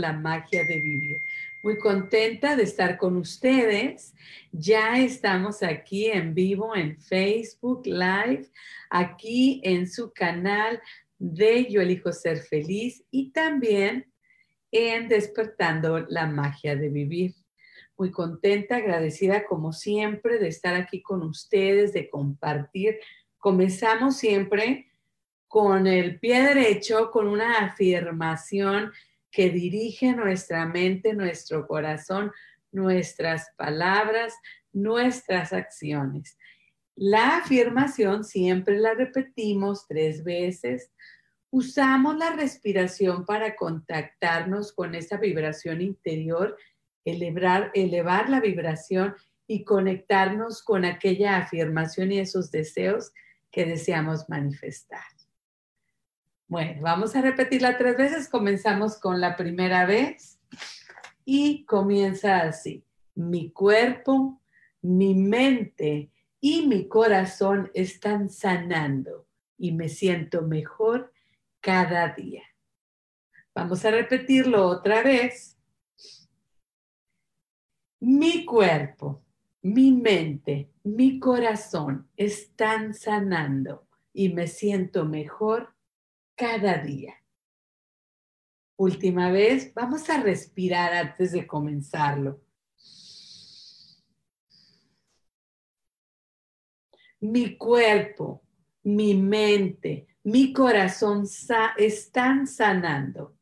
La magia de vivir. Muy contenta de estar con ustedes. Ya estamos aquí en vivo en Facebook Live, aquí en su canal de Yo elijo ser feliz y también en Despertando la magia de vivir. Muy contenta, agradecida como siempre de estar aquí con ustedes, de compartir. Comenzamos siempre con el pie derecho, con una afirmación que dirige nuestra mente, nuestro corazón, nuestras palabras, nuestras acciones. La afirmación siempre la repetimos tres veces. Usamos la respiración para contactarnos con esa vibración interior, elevar, la vibración y conectarnos con aquella afirmación y esos deseos que deseamos manifestar. Bueno, vamos a repetirla tres veces. Comenzamos con la primera vez y comienza así. Mi cuerpo, mi mente y mi corazón están sanando y me siento mejor cada día. Vamos a repetirlo otra vez. Mi cuerpo, mi mente, mi corazón están sanando y me siento mejor cada día. Última vez, vamos a respirar antes de comenzarlo. Mi cuerpo, mi mente, mi corazón están sanando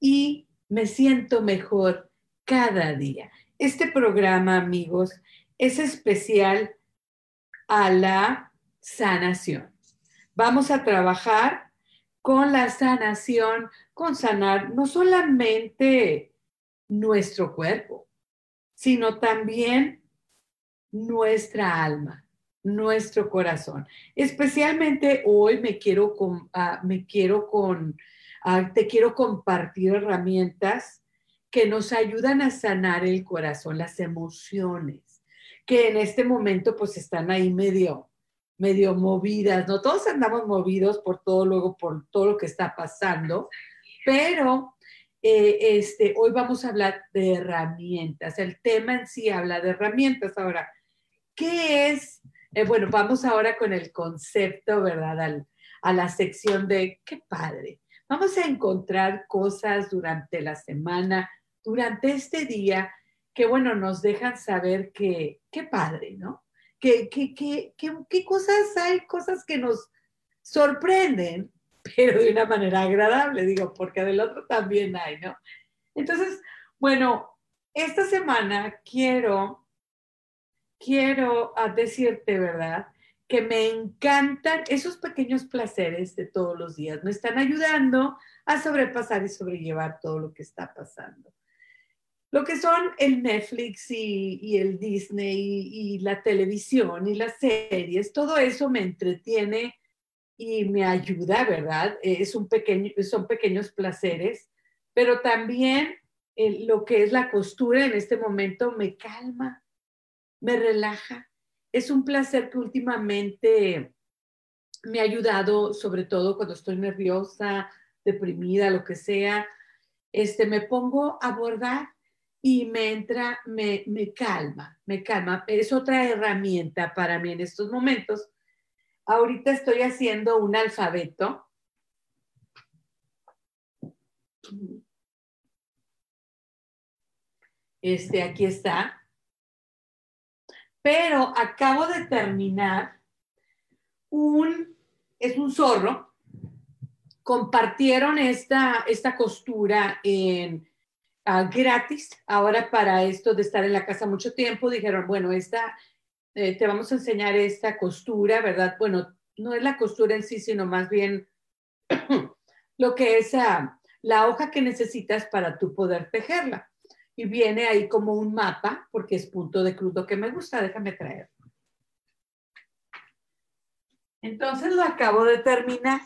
y me siento mejor cada día. Este programa, amigos, es especial a la sanación. Vamos a trabajar con la sanación, con sanar no solamente nuestro cuerpo, sino también nuestra alma, nuestro corazón. Especialmente hoy me quiero con, ah, me quiero con, ah, te quiero compartir herramientas que nos ayudan a sanar el corazón, las emociones, que en este momento pues están ahí medio, medio movidas, ¿no? Todos andamos movidos por todo, luego por todo lo que está pasando, pero eh, este, hoy vamos a hablar de herramientas. El tema en sí habla de herramientas. Ahora, ¿qué es? Eh, bueno, vamos ahora con el concepto, ¿verdad? a la sección de qué padre. Vamos a encontrar cosas durante la semana, durante este día, que bueno, nos dejan saber que qué padre, ¿no? ¿Qué, cosas hay? Cosas que nos sorprenden, pero de una manera agradable, digo, porque del otro también hay, ¿no? Entonces, bueno, esta semana quiero, quiero decirte, ¿verdad? Que me encantan esos pequeños placeres de todos los días. Me están ayudando a sobrepasar y sobrellevar todo lo que está pasando. Lo que son el Netflix y, el Disney y, la televisión y las series, todo eso me entretiene y me ayuda, ¿verdad? Es un pequeño, son pequeños placeres, pero también lo que es la costura en este momento me calma, me relaja. Es un placer que últimamente me ha ayudado, sobre todo cuando estoy nerviosa, deprimida, lo que sea. Este, me pongo a bordar y me entra, me, me calma, me calma. Es otra herramienta para mí en estos momentos. Ahorita estoy haciendo un alfabeto. Este, aquí está. pero acabo de terminar un, es un zorro, compartieron esta, esta costura en ah, gratis, ahora para esto de estar en la casa mucho tiempo, dijeron, bueno, esta, eh, te vamos a enseñar esta costura, ¿verdad? Bueno, no es la costura en sí, sino más bien lo que es ah, la hoja que necesitas para tú poder tejerla. Y viene ahí como un mapa, porque es punto de crudo que me gusta, déjame traer. Entonces lo acabo de terminar.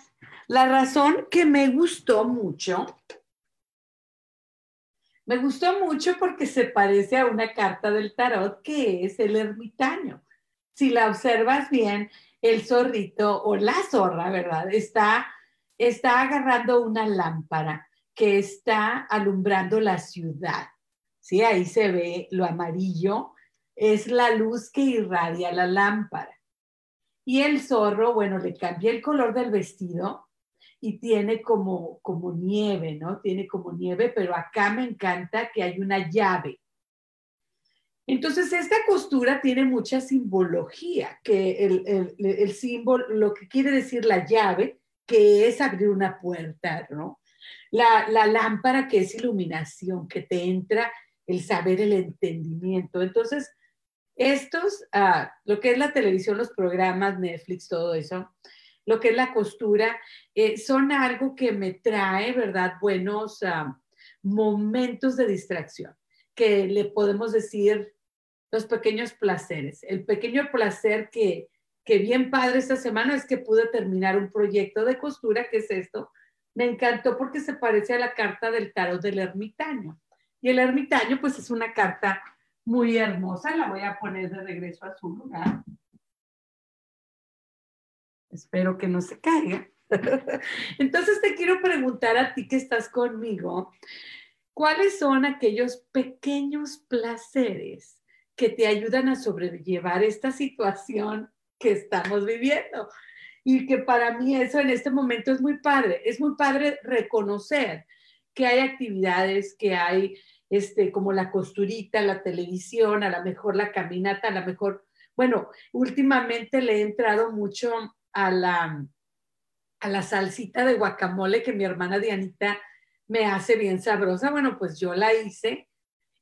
La razón que me gustó mucho, me gustó mucho porque se parece a una carta del tarot que es el ermitaño. Si la observas bien, el zorrito o la zorra, ¿verdad? Está, está agarrando una lámpara que está alumbrando la ciudad. Sí, ahí se ve lo amarillo, es la luz que irradia la lámpara. Y el zorro, bueno, le cambia el color del vestido y tiene como, como nieve, ¿no? Tiene como nieve, pero acá me encanta que hay una llave. Entonces, esta costura tiene mucha simbología, que el, el, símbolo, lo que quiere decir la llave, que es abrir una puerta, ¿no? La, la lámpara, que es iluminación, que te entra el saber, el entendimiento. Entonces, estos, ah, lo que es la televisión, los programas, Netflix, todo eso, lo que es la costura, eh, son algo que me trae, ¿verdad? Buenos ah, momentos de distracción, que le podemos decir los pequeños placeres. El pequeño placer que, que bien padre esta semana es que pude terminar un proyecto de costura, que es esto. Me encantó porque se parece a la carta del tarot del ermitaño. Y el ermitaño, pues es una carta muy hermosa. La voy a poner de regreso a su lugar. Espero que no se caiga. Entonces te quiero preguntar a ti que estás conmigo, ¿cuáles son aquellos pequeños placeres que te ayudan a sobrellevar esta situación que estamos viviendo? Y que para mí eso en este momento es muy padre. Es muy padre reconocer que hay actividades, que hay este, como la costurita, la televisión, a lo mejor la caminata, a lo mejor, bueno, últimamente le he entrado mucho a la, a la salsita de guacamole que mi hermana Dianita me hace bien sabrosa. Bueno, pues yo la hice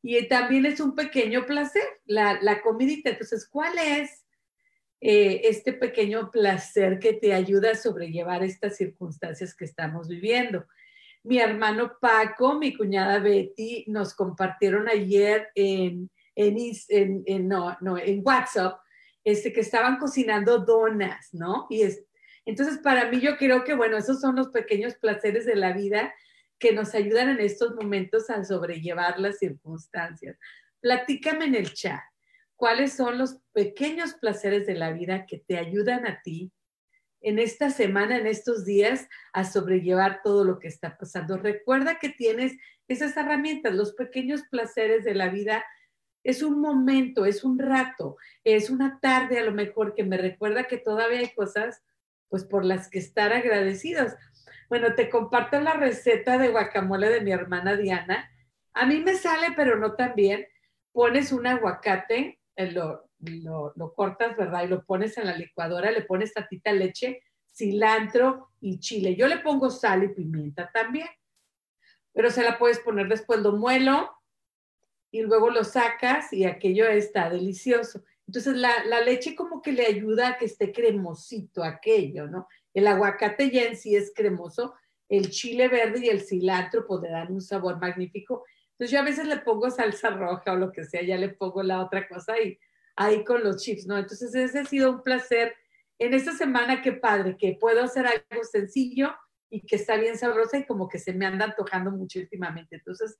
y también es un pequeño placer, la, la comidita. Entonces, ¿cuál es eh, este pequeño placer que te ayuda a sobrellevar estas circunstancias que estamos viviendo? mi hermano Paco, mi cuñada Betty, nos compartieron ayer en, en, no, no, en WhatsApp este, que estaban cocinando donas, ¿no? Y es, entonces, para mí yo creo que, bueno, esos son los pequeños placeres de la vida que nos ayudan en estos momentos a sobrellevar las circunstancias. Platícame en el chat, ¿cuáles son los pequeños placeres de la vida que te ayudan a ti en esta semana, en estos días, a sobrellevar todo lo que está pasando. Recuerda que tienes esas herramientas, los pequeños placeres de la vida. Es un momento, es un rato, es una tarde a lo mejor que me recuerda que todavía hay cosas pues por las que estar agradecidos. Bueno, te comparto la receta de guacamole de mi hermana Diana. A mí me sale, pero no tan bien. Pones un aguacate, lo, lo, cortas, ¿verdad? Y lo pones en la licuadora, le pones tatita leche, cilantro y chile. Yo le pongo sal y pimienta también, pero se la puedes poner después, lo muelo y luego lo sacas y aquello está delicioso. Entonces la, la leche como que le ayuda a que esté cremosito aquello, ¿no? El aguacate ya en sí es cremoso, el chile verde y el cilantro pues le dan un sabor magnífico. Entonces yo a veces le pongo salsa roja o lo que sea, ya le pongo la otra cosa y ahí con los chips, ¿no? Entonces, ese ha sido un placer. En esta semana, qué padre, que puedo hacer algo sencillo y que está bien sabrosa y como que se me anda antojando mucho últimamente. Entonces,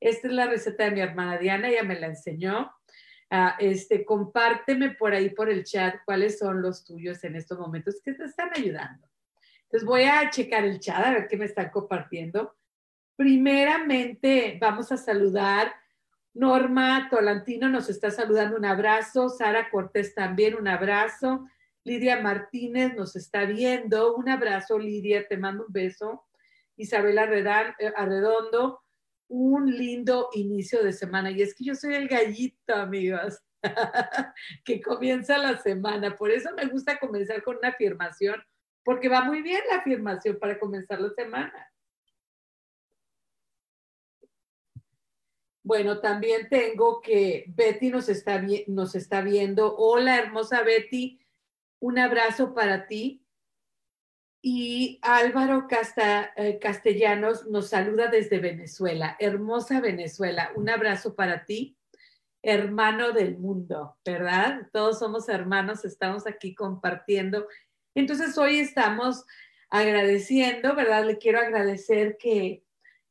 esta es la receta de mi hermana Diana, ella me la enseñó. Ah, este, compárteme por ahí por el chat cuáles son los tuyos en estos momentos que te están ayudando. Entonces voy a checar el chat a ver qué me están compartiendo. Primeramente, vamos a saludar Norma Tolantino nos está saludando, un abrazo. Sara Cortés también, un abrazo. Lidia Martínez nos está viendo, un abrazo, Lidia, te mando un beso. Isabela eh, Arredondo, un lindo inicio de semana. Y es que yo soy el gallito, amigos. que comienza la semana. Por eso me gusta comenzar con una afirmación, porque va muy bien la afirmación para comenzar la semana. Bueno, también tengo que Betty nos está, nos está viendo. Hola, hermosa Betty. Un abrazo para ti. Y Álvaro eh, Castellanos nos saluda desde Venezuela. Hermosa Venezuela. Un abrazo para ti, hermano del mundo, ¿verdad? Todos somos hermanos, estamos aquí compartiendo. Entonces hoy estamos agradeciendo, ¿verdad? Le quiero agradecer que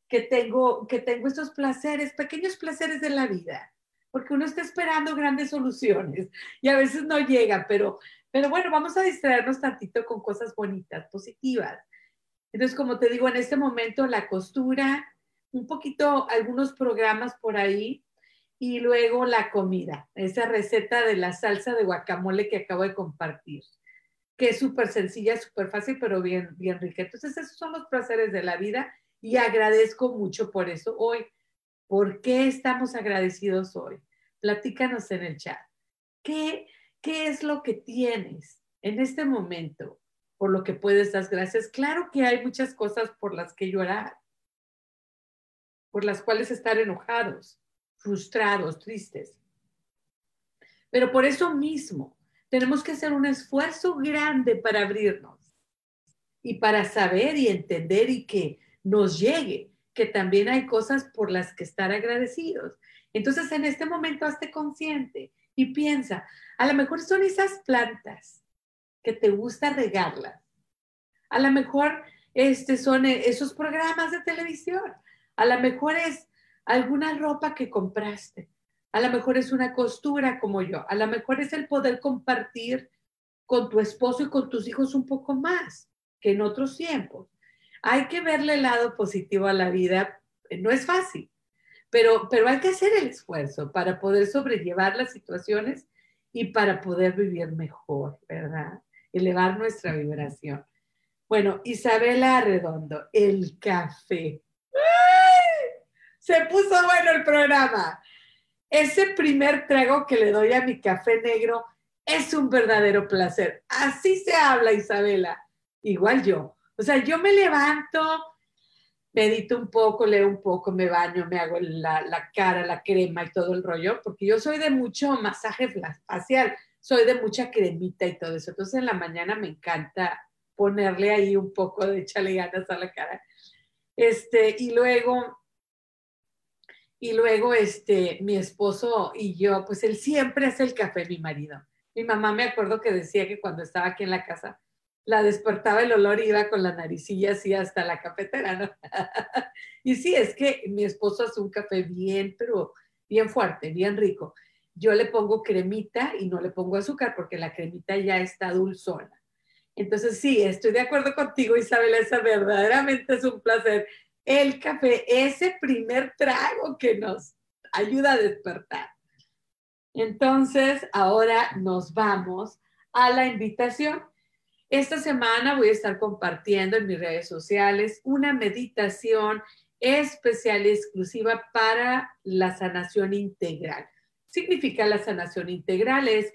que tengo, que tengo estos placeres, pequeños placeres de la vida, porque uno está esperando grandes soluciones y a veces no llega, pero, pero bueno, vamos a distraernos tantito con cosas bonitas, positivas. Entonces, como te digo, en este momento la costura, un poquito, algunos programas por ahí y luego la comida, esa receta de la salsa de guacamole que acabo de compartir, que es súper sencilla, súper fácil, pero bien, bien rica. Entonces, esos son los placeres de la vida y agradezco mucho por eso hoy. ¿Por qué estamos agradecidos hoy? Platícanos en el chat. ¿Qué, qué es lo que tienes en este momento por lo que puedes dar gracias? Claro que hay muchas cosas por las que llorar, por las cuales estar enojados, frustrados, tristes. Pero por eso mismo tenemos que hacer un esfuerzo grande para abrirnos y para saber y entender y que nos llegue, que también hay cosas por las que estar agradecidos. Entonces, en este momento, hazte consciente y piensa, a lo mejor son esas plantas que te gusta regarlas. A lo mejor este, son esos programas de televisión. A lo mejor es alguna ropa que compraste. A lo mejor es una costura como yo. A lo mejor es el poder compartir con tu esposo y con tus hijos un poco más que en otros tiempos hay que verle el lado positivo a la vida. No es fácil, pero, pero hay que hacer el esfuerzo para poder sobrellevar las situaciones y para poder vivir mejor, ¿verdad? Elevar nuestra vibración. Bueno, Isabela Redondo, el café. Se puso bueno el programa. Ese primer trago que le doy a mi café negro es un verdadero placer. Así se habla, Isabela. Igual yo. O sea, yo me levanto, medito un poco, leo un poco, me baño, me hago la, cara, la crema y todo el rollo, porque yo soy de mucho masaje facial, soy de mucha cremita y todo eso. Entonces en la mañana me encanta ponerle ahí un poco de échale ganas a la cara. Este, y luego, y luego, este, mi esposo y yo, pues él siempre hace el café, mi marido. Mi mamá me acuerdo que decía que cuando estaba aquí en la casa, la despertaba el olor y iba con la naricilla así hasta la cafetera, ¿no? y sí, es que mi esposo hace un café bien, pero bien fuerte, bien rico. Yo le pongo cremita y no le pongo azúcar porque la cremita ya está dulzona. Entonces, sí, estoy de acuerdo contigo, Isabel, esa verdaderamente es un placer. El café, ese primer trago que nos ayuda a despertar. Entonces, ahora nos vamos a la invitación esta semana voy a estar compartiendo en mis redes sociales una meditación especial y exclusiva para la sanación integral. Significa la sanación integral es,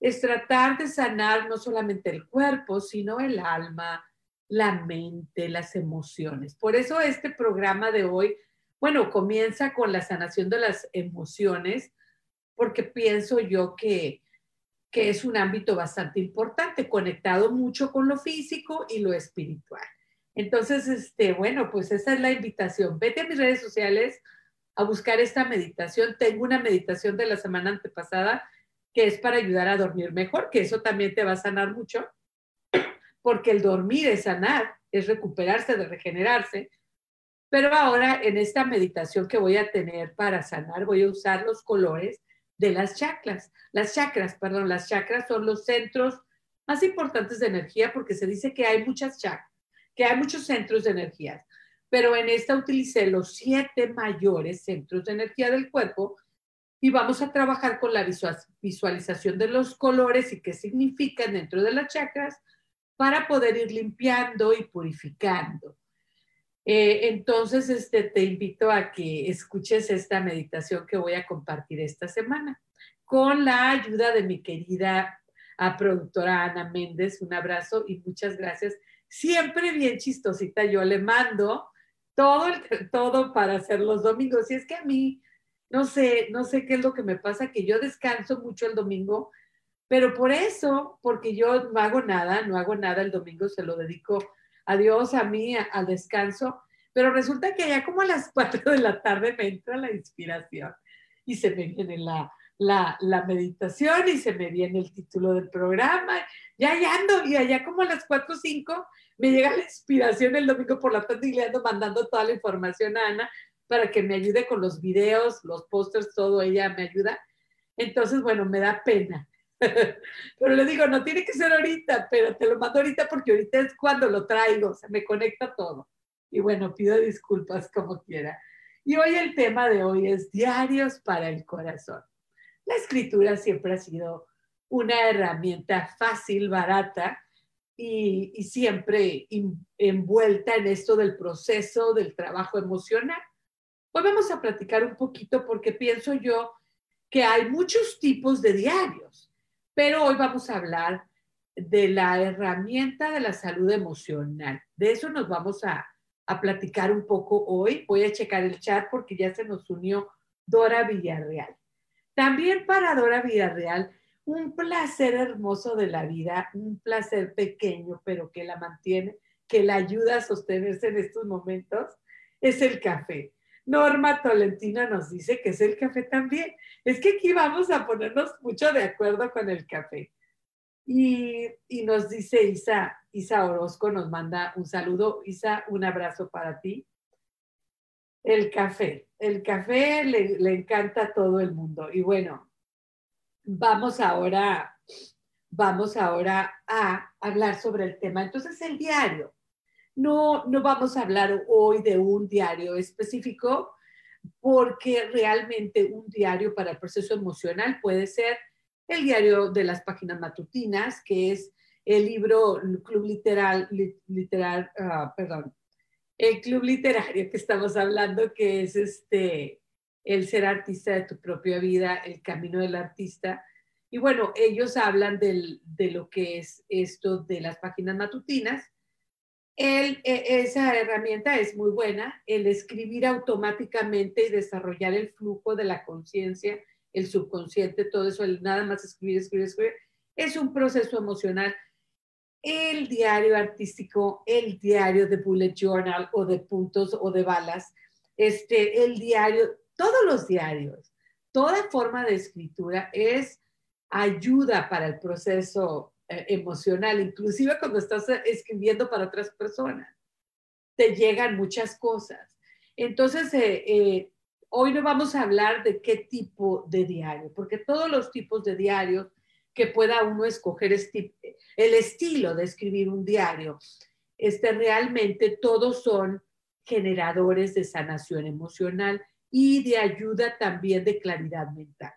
es tratar de sanar no solamente el cuerpo, sino el alma, la mente, las emociones. Por eso este programa de hoy, bueno, comienza con la sanación de las emociones, porque pienso yo que que es un ámbito bastante importante, conectado mucho con lo físico y lo espiritual. Entonces, este, bueno, pues esa es la invitación. Vete a mis redes sociales a buscar esta meditación. Tengo una meditación de la semana antepasada que es para ayudar a dormir mejor, que eso también te va a sanar mucho, porque el dormir es sanar, es recuperarse, de regenerarse. Pero ahora en esta meditación que voy a tener para sanar, voy a usar los colores de las chakras. Las chakras, perdón, las chakras son los centros más importantes de energía porque se dice que hay muchas chakras, que hay muchos centros de energía. Pero en esta utilicé los siete mayores centros de energía del cuerpo y vamos a trabajar con la visualización de los colores y qué significan dentro de las chakras para poder ir limpiando y purificando. Eh, entonces, este, te invito a que escuches esta meditación que voy a compartir esta semana. con la ayuda de mi querida a productora Ana Méndez. Un abrazo y muchas gracias. Siempre bien chistosita, yo le mando todo, todo para hacer los domingos. Y es que a mí, no sé, no sé qué es lo que me pasa, que yo descanso mucho el domingo, pero por eso, porque yo no hago nada, no hago nada el domingo, se lo dedico a Dios, a mí, al descanso. Pero resulta que ya como a las 4 de la tarde me entra la inspiración y se me viene la, la, la, meditación y se me viene el título del programa. Ya, ya ando, y allá como a las 4 o 5 me llega la inspiración el domingo por la tarde y le ando mandando toda la información a Ana para que me ayude con los videos, los pósters, todo, ella me ayuda. Entonces, bueno, me da pena. pero le digo, no tiene que ser ahorita, pero te lo mando ahorita porque ahorita es cuando lo traigo, se me conecta todo. Y bueno, pido disculpas como quiera. Y hoy el tema de hoy es diarios para el corazón. La escritura siempre ha sido una herramienta fácil, barata y, siempre envuelta en esto del proceso del trabajo emocional. Hoy vamos a platicar un poquito porque pienso yo que hay muchos tipos de diarios, pero hoy vamos a hablar de la herramienta de la salud emocional. De eso nos vamos a, a platicar un poco hoy. Voy a checar el chat porque ya se nos unió Dora Villarreal. También para Dora Villarreal, un placer hermoso de la vida, un placer pequeño, pero que la mantiene, que la ayuda a sostenerse en estos momentos, es el café. Norma Tolentino nos dice que es el café también. Es que aquí vamos a ponernos mucho de acuerdo con el café. Y, y nos dice Isa, Isa Orozco, nos manda un saludo. Isa, un abrazo para ti. El café. El café le, le encanta a todo el mundo. Y bueno, vamos ahora, vamos ahora a hablar sobre el tema. Entonces, el diario. No, no vamos a hablar hoy de un diario específico porque realmente un diario para el proceso emocional puede ser el diario de las páginas matutinas, que es el libro Club Literal, literal ah, perdón, el club literario que estamos hablando, que es este, el ser artista de tu propia vida, el camino del artista. Y bueno, ellos hablan del, de lo que es esto de las páginas matutinas. El, e, esa herramienta es muy buena, el escribir automáticamente y desarrollar el flujo de la conciencia, el subconsciente, todo eso, el nada más escribir, escribir, escribir, es un proceso emocional. El diario artístico, el diario de bullet journal o de puntos o de balas, este, el diario, todos los diarios, toda forma de escritura es ayuda para el proceso eh, emocional, inclusive cuando estás escribiendo para otras personas. Te llegan muchas cosas. Entonces, eh, eh, hoy no vamos a hablar de qué tipo de diario, porque todos los tipos de diarios que pueda uno escoger este, el estilo de escribir un diario. Este, realmente todos son generadores de sanación emocional y de ayuda también de claridad mental.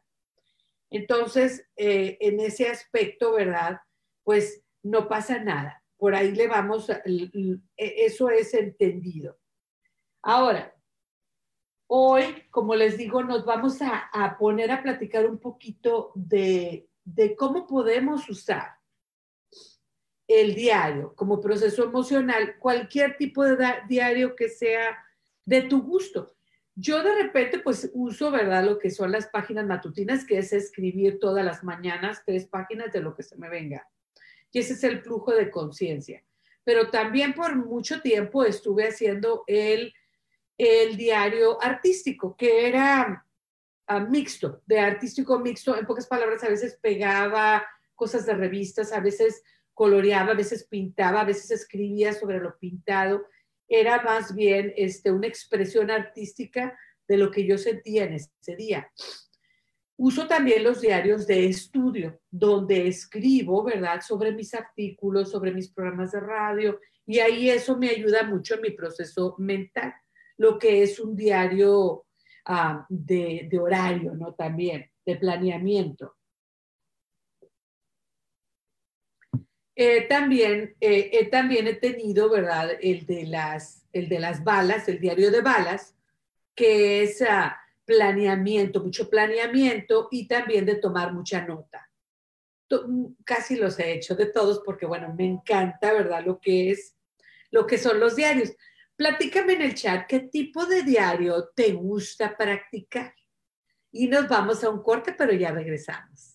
Entonces, eh, en ese aspecto, ¿verdad? Pues no pasa nada. Por ahí le vamos, e, eso es entendido. Ahora, hoy, como les digo, nos vamos a, poner a platicar un poquito de de cómo podemos usar el diario como proceso emocional, cualquier tipo de diario que sea de tu gusto. Yo de repente pues uso, ¿verdad? Lo que son las páginas matutinas, que es escribir todas las mañanas tres páginas de lo que se me venga. Y ese es el flujo de conciencia. Pero también por mucho tiempo estuve haciendo el, el diario artístico, que era mixto, de artístico mixto, en pocas palabras, a veces pegaba cosas de revistas, a veces coloreaba, a veces pintaba, a veces escribía sobre lo pintado. Era más bien este, una expresión artística de lo que yo sentía en ese día. Uso también los diarios de estudio, donde escribo, ¿verdad?, sobre mis artículos, sobre mis programas de radio, y ahí eso me ayuda mucho en mi proceso mental, lo que es un diario Ah, de, horario, ¿no? También, de planeamiento. Eh, también, eh, también he tenido, ¿verdad? El de, las, el de las balas, el diario de balas, que es, ah, planeamiento, mucho planeamiento y también de tomar mucha nota. Casi los he hecho de todos porque, bueno, me encanta, ¿verdad? Lo que es, lo que son los diarios. Platícame en el chat qué tipo de diario te gusta practicar. Y nos vamos a un corte, pero ya regresamos.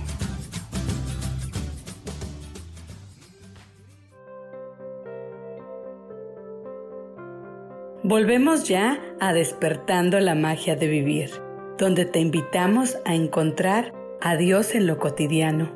Volvemos ya a despertando la magia de vivir, donde te invitamos a encontrar a Dios en lo cotidiano.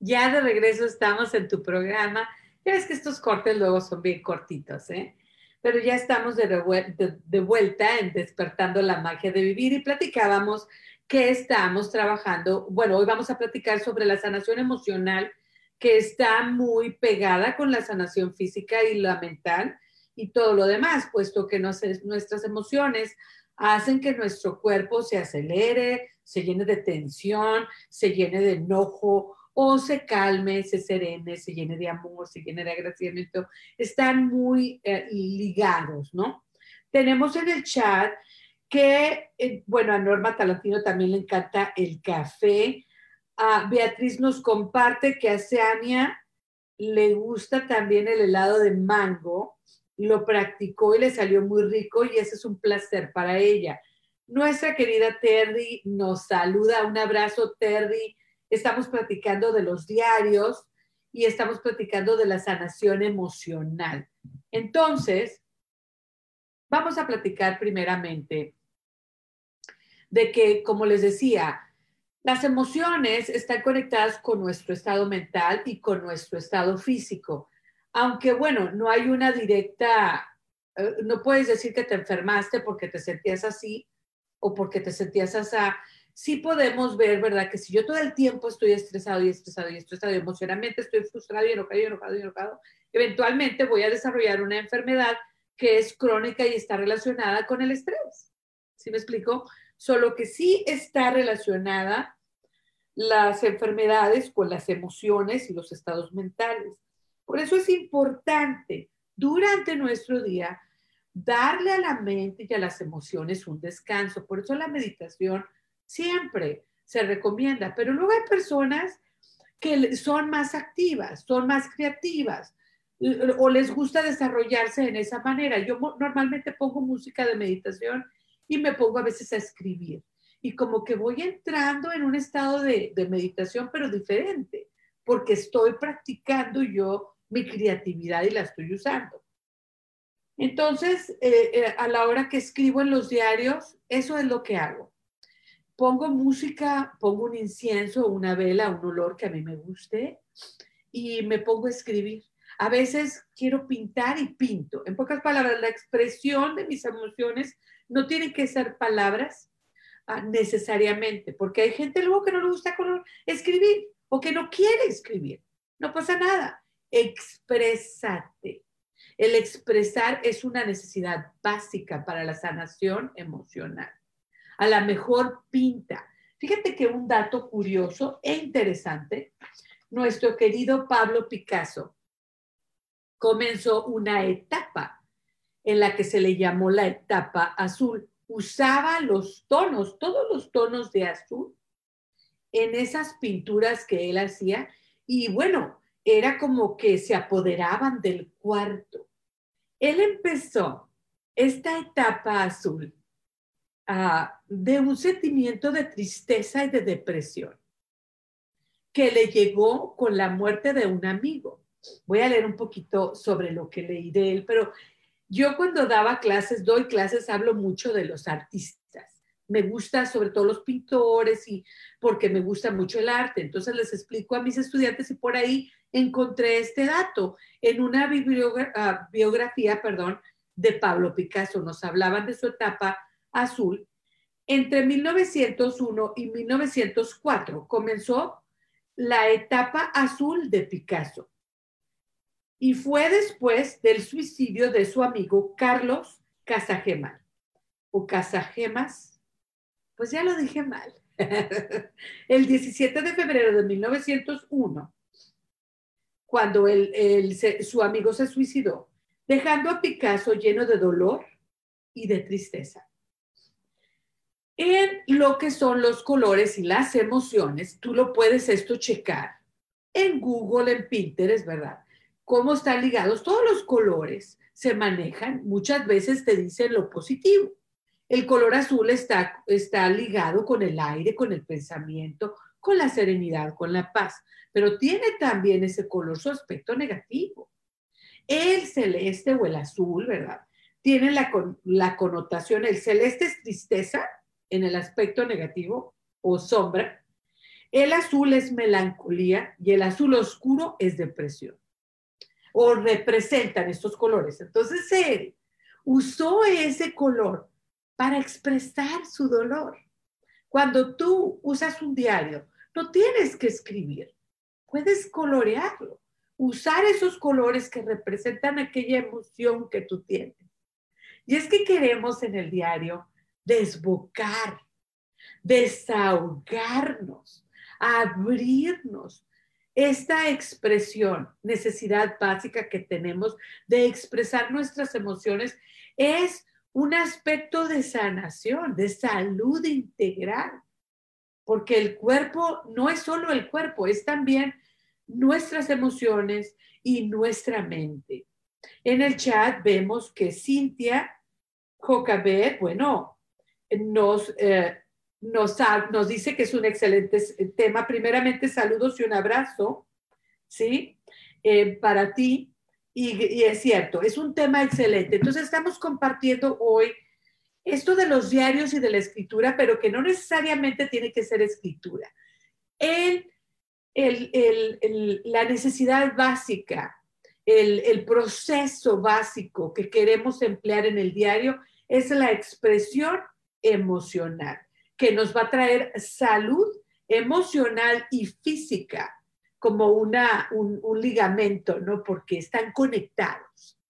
Ya de regreso estamos en tu programa. Ya ves que estos cortes luego son bien cortitos, ¿eh? Pero ya estamos de, vuelta en Despertando la Magia de Vivir y platicábamos que estamos trabajando, bueno, hoy vamos a platicar sobre la sanación emocional que está muy pegada con la sanación física y la mental y todo lo demás, puesto que nuestras emociones hacen que nuestro cuerpo se acelere, se llene de tensión, se llene de enojo o se calme, se serene, se llene de amor, se llene de agradecimiento, están muy eh, ligados, ¿no? Tenemos en el chat que, eh, bueno, a Norma Talantino también le encanta el café. Beatriz nos comparte que a Seania le gusta también el helado de mango, lo practicó y le salió muy rico y ese es un placer para ella. Nuestra querida Terry nos saluda, un abrazo Terry estamos platicando de los diarios y estamos platicando de la sanación emocional. Entonces, vamos a platicar primeramente de que, como les decía, las emociones están conectadas con nuestro estado mental y con nuestro estado físico. Aunque, bueno, no hay una directa, eh, no puedes decir que te enfermaste porque te sentías así o porque te sentías así, sí podemos ver, ¿verdad? Que si yo todo el tiempo estoy estresado y estresado y estresado emocionalmente estoy frustrado y enojado y enojado y enojado, eventualmente voy a desarrollar una enfermedad que es crónica y está relacionada con el estrés. ¿Sí me explico? Solo que sí está relacionada las enfermedades con las emociones y los estados mentales. Por eso es importante durante nuestro día darle a la mente y a las emociones un descanso. Por eso la meditación siempre se recomienda, pero luego hay personas que son más activas, son más creativas o les gusta desarrollarse en esa manera. Yo normalmente pongo música de meditación y me pongo a veces a escribir. Y como que voy entrando en un estado de, meditación, pero diferente, porque estoy practicando yo mi creatividad y la estoy usando. Entonces, eh, eh, a la hora que escribo en los diarios, eso es lo que hago. Pongo música, pongo un incienso, una vela, un olor que a mí me guste y me pongo a escribir. A veces quiero pintar y pinto. En pocas palabras, la expresión de mis emociones no tiene que ser palabras ah, necesariamente, porque hay gente luego que no le gusta escribir o que no quiere escribir. No pasa nada. Exprésate. El expresar es una necesidad básica para la sanación emocional. A la mejor pinta. Fíjate que un dato curioso e interesante, nuestro querido Pablo Picasso comenzó una etapa en la que se le llamó la etapa azul. Usaba los tonos, todos los tonos de azul en esas pinturas que él hacía y bueno, era como que se apoderaban del cuarto. Él empezó esta etapa azul de un sentimiento de tristeza y de depresión que le llegó con la muerte de un amigo. Voy a leer un poquito sobre lo que leí de él, pero yo cuando daba clases, doy clases, hablo mucho de los artistas me gusta sobre todo los pintores y porque me gusta mucho el arte. Entonces les explico a mis estudiantes y por ahí encontré este dato en una ah, biografía, perdón, de Pablo Picasso. Nos hablaban de su etapa azul. Entre 1901 y 1904 comenzó la etapa azul de Picasso. Y fue después del suicidio de su amigo Carlos Casagemas o Casagemas, pues ya lo dije mal. el 17 de febrero de 1901, cuando su amigo se suicidó, dejando a Picasso lleno de dolor y de tristeza. En lo que son los colores y las emociones, tú lo puedes esto checar en Google, en Pinterest, ¿verdad? Cómo están ligados todos los colores, se manejan, muchas veces te dicen lo positivo el color azul está, está ligado con el aire, con el pensamiento, con la serenidad, con la paz, pero tiene también ese color su aspecto negativo. El celeste o el azul, ¿verdad? Tiene la, la connotación, el celeste es tristeza en el aspecto negativo o sombra, el azul es melancolía y el azul oscuro es depresión. O representan estos colores. Entonces, él usó ese color para expresar su dolor. Cuando tú usas un diario, no tienes que escribir, puedes colorearlo, usar esos colores que representan aquella emoción que tú tienes. Y es que queremos en el diario desbocar, desahogarnos, abrirnos. Esta expresión, necesidad básica que tenemos de expresar nuestras emociones, es un aspecto de sanación, de salud integral, porque el cuerpo no es solo el cuerpo, es también nuestras emociones y nuestra mente. En el chat vemos que Cintia Jocabet, bueno, nos, eh, nos, nos, dice que es un excelente tema. Primeramente, saludos y un abrazo, ¿sí? Eh, para ti. Y, es cierto, es un tema excelente. Entonces estamos compartiendo hoy esto de los diarios y de la escritura, pero que no necesariamente tiene que ser escritura. El, la necesidad básica, el, proceso básico que queremos emplear en el diario es la expresión emocional, que nos va a traer salud emocional y física como una, un, ligamento, ¿no? Porque están conectados.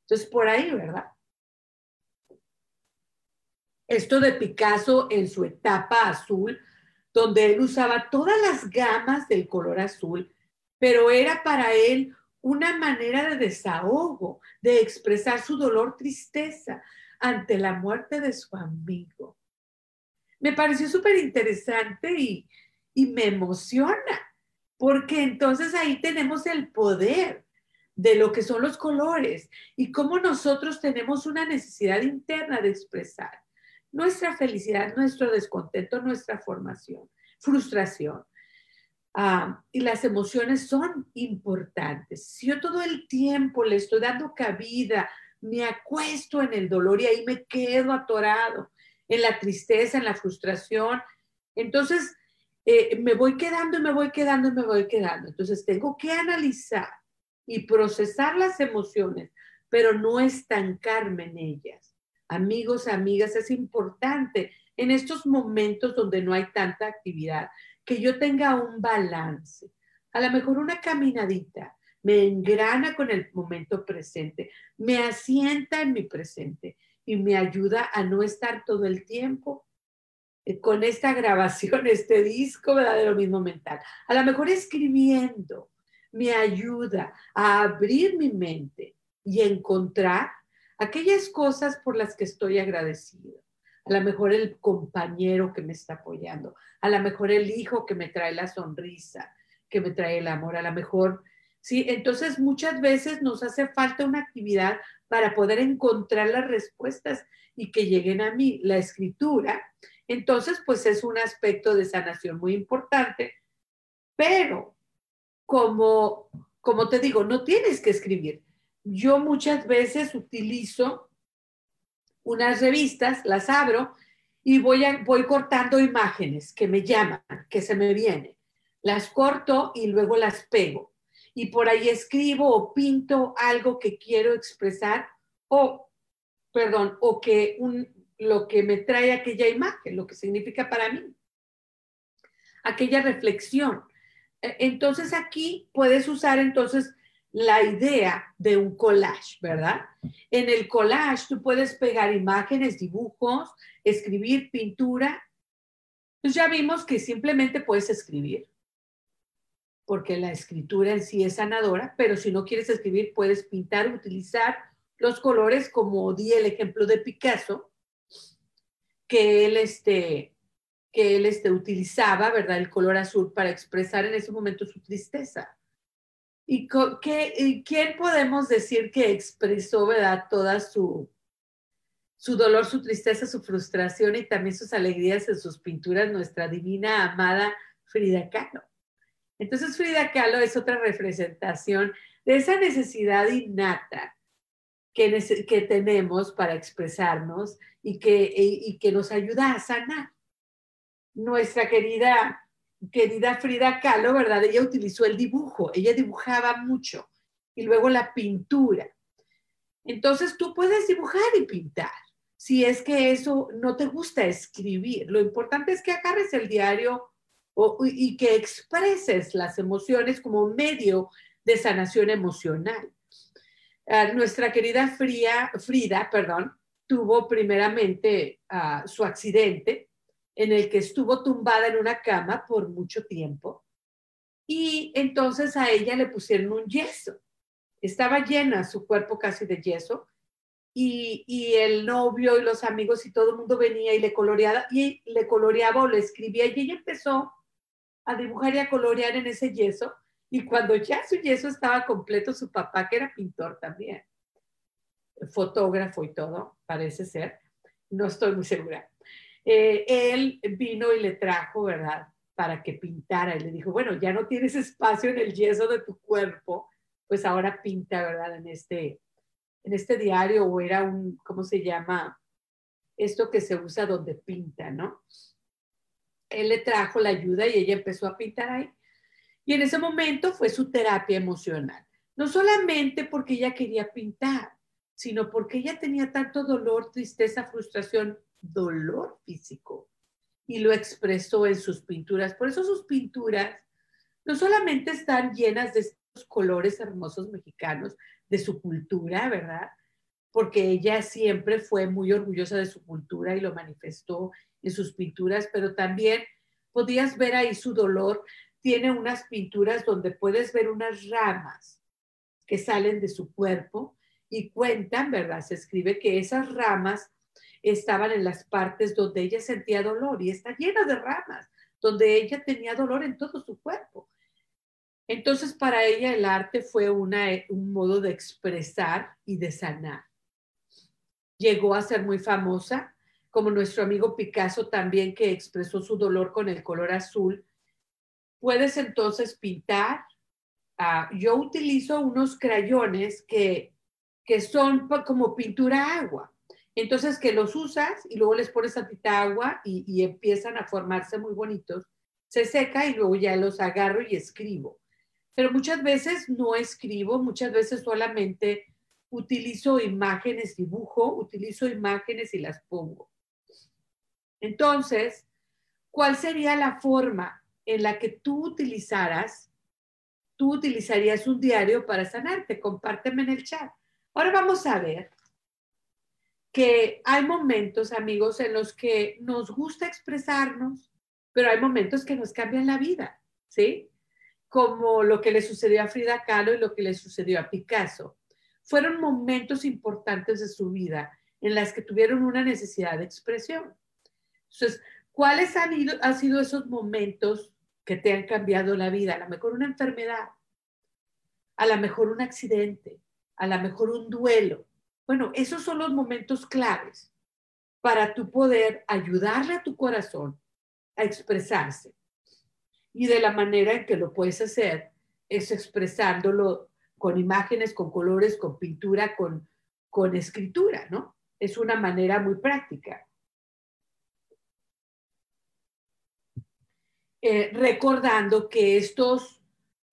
Entonces, por ahí, ¿verdad? Esto de Picasso en su etapa azul, donde él usaba todas las gamas del color azul, pero era para él una manera de desahogo, de expresar su dolor, tristeza ante la muerte de su amigo. Me pareció súper interesante y, y me emociona porque entonces ahí tenemos el poder de lo que son los colores y cómo nosotros tenemos una necesidad interna de expresar. nuestra felicidad, nuestro descontento, nuestra formación, frustración. Ah, y las emociones son importantes. Si yo todo el tiempo le estoy dando cabida, me acuesto en el dolor y ahí me quedo atorado, en la tristeza, en la frustración, entonces eh, me voy quedando y me voy quedando y me voy quedando. Entonces tengo que analizar y procesar las emociones, pero no estancarme en ellas. Amigos, amigas, es importante en estos momentos donde no hay tanta actividad que yo tenga un balance. A lo mejor una caminadita me engrana con el momento presente, me asienta en mi presente y me ayuda a no estar todo el tiempo eh, con esta grabación, este disco, ¿verdad? De lo mismo mental. A lo mejor escribiendo me ayuda a abrir mi mente y encontrar aquellas cosas por las que estoy agradecido. A lo mejor el compañero que me está apoyando, a lo mejor el hijo que me trae la sonrisa, que me trae el amor, a lo mejor, sí, entonces muchas veces nos hace falta una actividad para poder encontrar las respuestas y que lleguen a mí. La escritura, entonces, pues es un aspecto de sanación muy importante, pero como, como te digo, no tienes que escribir. Yo muchas veces utilizo unas revistas, las abro y voy, voy cortando imágenes que me llaman, que se me vienen. Las corto y luego las pego. Y por ahí escribo o pinto algo que quiero expresar o, perdón, o que un, lo que me trae aquella imagen, lo que significa para mí, aquella reflexión. E, entonces aquí puedes usar entonces la idea de un collage, ¿verdad? En el collage tú puedes pegar imágenes, dibujos, escribir pintura. Pues ya vimos que simplemente puedes escribir, porque la escritura en sí es sanadora, pero si no quieres escribir, puedes pintar, utilizar los colores como di el ejemplo de Picasso, que él, este, que él este, utilizaba, ¿verdad? El color azul para expresar en ese momento su tristeza. ¿Y, qué, quién podemos decir que expresó, ¿verdad? Toda su, su dolor, su tristeza, su frustración y también sus alegrías en sus pinturas, nuestra divina amada Frida Kahlo. Entonces Frida Kahlo es otra representación de esa necesidad innata que, tenemos para expresarnos y que, y que nos ayuda a sanar. Nuestra querida, querida Frida Kahlo, ¿verdad? Ella utilizó el dibujo, ella dibujaba mucho y luego la pintura. Entonces tú puedes dibujar y pintar. Si es que eso no te gusta escribir, lo importante es que agarres el diario y que expreses las emociones como medio de sanación emocional. Ah, nuestra querida Frida, perdón, tuvo primeramente ah, su accidente en el que estuvo tumbada en una cama por mucho tiempo y entonces a ella le pusieron un yeso. Estaba llena su cuerpo casi de yeso y, y, el novio y los amigos y todo el mundo venía y le coloreaba, y le coloreaba o le escribía y ella empezó a dibujar y a colorear en ese yeso y cuando ya su yeso estaba completo, su papá, que era pintor también, fotógrafo y todo, parece ser, no estoy muy segura, eh, él vino y le trajo, ¿verdad? Para que pintara. Y le dijo, bueno, ya no tienes espacio en el yeso de tu cuerpo, pues ahora pinta, ¿verdad? En este, en este diario o era un, ¿cómo se llama? Esto que se usa donde pinta, ¿no? Él le trajo la ayuda y ella empezó a pintar ahí. Y en ese momento fue su terapia emocional. No solamente porque ella quería pintar, sino porque ella tenía tanto dolor, tristeza, frustración, dolor físico. Y lo expresó en sus pinturas. Por eso sus pinturas no solamente están llenas de estos colores hermosos mexicanos, de su cultura, ¿verdad? Porque ella siempre fue muy orgullosa de su cultura y lo manifestó en sus pinturas, pero también podías ver ahí su dolor tiene unas pinturas donde puedes ver unas ramas que salen de su cuerpo y cuentan, ¿verdad? Se escribe que esas ramas estaban en las partes donde ella sentía dolor y está llena de ramas, donde ella tenía dolor en todo su cuerpo. Entonces, para ella el arte fue una, un modo de expresar y de sanar. Llegó a ser muy famosa como nuestro amigo Picasso también que expresó su dolor con el color azul, puedes entonces pintar. Ah, yo utilizo unos crayones que, que son como pintura agua. Entonces que los usas y luego les pones tantita agua y, y empiezan a formarse muy bonitos. Se seca y luego ya los agarro y escribo. Pero muchas veces no escribo, muchas veces solamente utilizo imágenes, dibujo, utilizo imágenes y las pongo. Entonces, ¿cuál sería la forma en la que tú utilizaras, tú utilizarías un diario para sanarte? Compárteme en el chat. Ahora vamos a ver que hay momentos, amigos, en los que nos gusta expresarnos, pero hay momentos que nos cambian la vida, ¿sí? Como lo que le sucedió a Frida Kahlo y lo que le sucedió a Picasso fueron momentos importantes de su vida en las que tuvieron una necesidad de expresión. Entonces, ¿cuáles han, ido, han sido esos momentos que te han cambiado la vida? A lo mejor una enfermedad, a lo mejor un accidente, a lo mejor un duelo. Bueno, esos son los momentos claves para tu poder ayudarle a tu corazón a expresarse. Y de la manera en que lo puedes hacer es expresándolo con imágenes, con colores, con pintura, con, con escritura, ¿no? Es una manera muy práctica. Eh, recordando que estos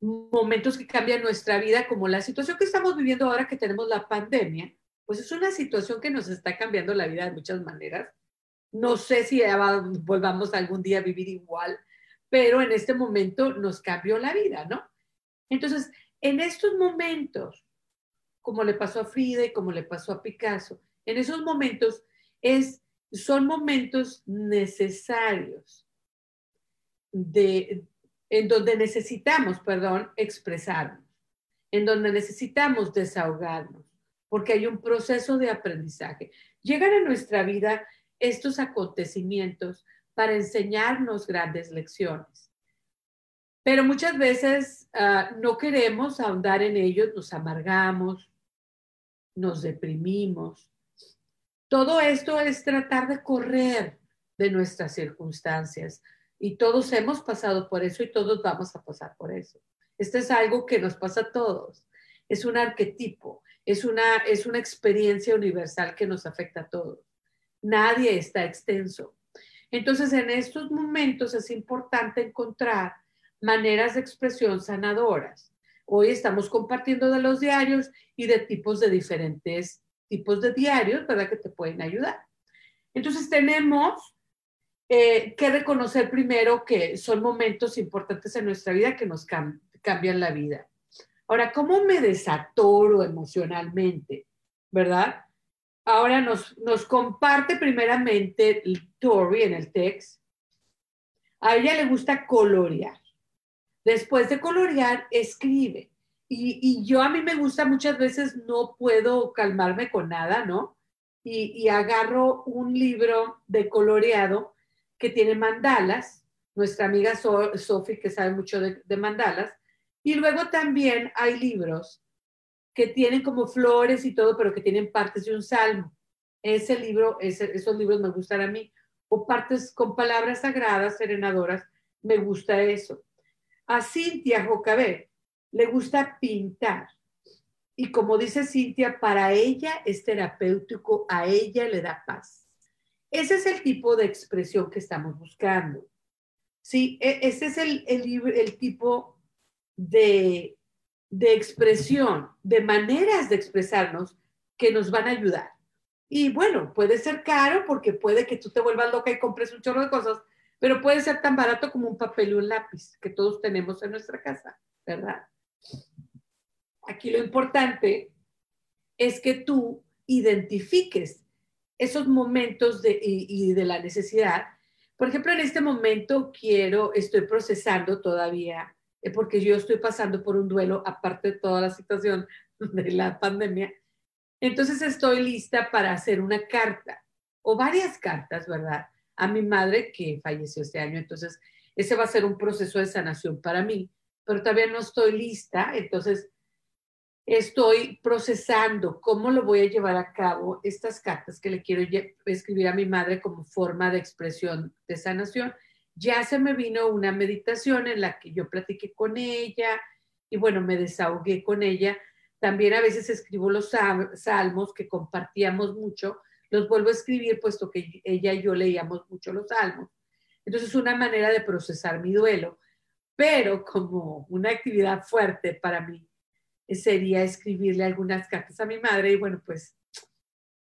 momentos que cambian nuestra vida, como la situación que estamos viviendo ahora que tenemos la pandemia, pues es una situación que nos está cambiando la vida de muchas maneras. No sé si volvamos algún día a vivir igual, pero en este momento nos cambió la vida, ¿no? Entonces, en estos momentos, como le pasó a Frida y como le pasó a Picasso, en esos momentos es, son momentos necesarios de, en donde necesitamos, perdón, expresarnos, en donde necesitamos desahogarnos, porque hay un proceso de aprendizaje. Llegan a nuestra vida estos acontecimientos para enseñarnos grandes lecciones. Pero muchas veces ah, no queremos ahondar en ellos, nos amargamos, nos deprimimos. Todo esto es tratar de correr de nuestras circunstancias y todos hemos pasado por eso y todos vamos a pasar por eso. Esto es algo que nos pasa a todos. Es un arquetipo, es una, es una experiencia universal que nos afecta a todos. Nadie está extenso. Entonces, en estos momentos es importante encontrar maneras de expresión sanadoras. Hoy estamos compartiendo de los diarios y de tipos de diferentes tipos de diarios, ¿verdad? Que te pueden ayudar. Entonces tenemos eh, que reconocer primero que son momentos importantes en nuestra vida que nos cambian la vida. Ahora, ¿cómo me desatoro emocionalmente? ¿Verdad? Ahora nos, nos comparte primeramente Tori en el text. A ella le gusta colorear. Después de colorear, escribe. Y, yo a mí me gusta muchas veces, no puedo calmarme con nada, ¿no? Y, agarro un libro de coloreado que tiene mandalas, nuestra amiga Sophie, que sabe mucho de, mandalas, y luego también hay libros que tienen como flores y todo, pero que tienen partes de un salmo. Ese libro, esos libros me gustan a mí. O partes con palabras sagradas, serenadoras, me gusta eso. A Cintia Jocabé le gusta pintar. Y como dice Cintia, para ella es terapéutico, a ella le da paz. Ese es el tipo de expresión que estamos buscando. Sí, e, ese es el, el, tipo de, de expresión, de maneras de expresarnos que nos van a ayudar. Y bueno, puede ser caro porque puede que tú te vuelvas loca y compres un chorro de cosas, pero puede ser tan barato como un papel y un lápiz que todos tenemos en nuestra casa, ¿verdad? Aquí lo importante es que tú identifiques esos momentos de, y, de la necesidad. Por ejemplo, en este momento quiero, estoy procesando todavía, eh, porque yo estoy pasando por un duelo, aparte de toda la situación de la pandemia. Entonces estoy lista para hacer una carta o varias cartas, ¿verdad? A mi madre que falleció este año. Entonces, ese va a ser un proceso de sanación para mí, pero todavía no estoy lista. Entonces, estoy procesando cómo lo voy a llevar a cabo estas cartas que le quiero escribir a mi madre como forma de expresión de sanación. Ya se me vino una meditación en la que yo platiqué con ella y bueno, me desahogué con ella. También a veces escribo los salmos que compartíamos mucho, los vuelvo a escribir puesto que ella y yo leíamos mucho los salmos. Entonces es una manera de procesar mi duelo, pero como una actividad fuerte para mí sería escribirle algunas cartas a mi madre y bueno, pues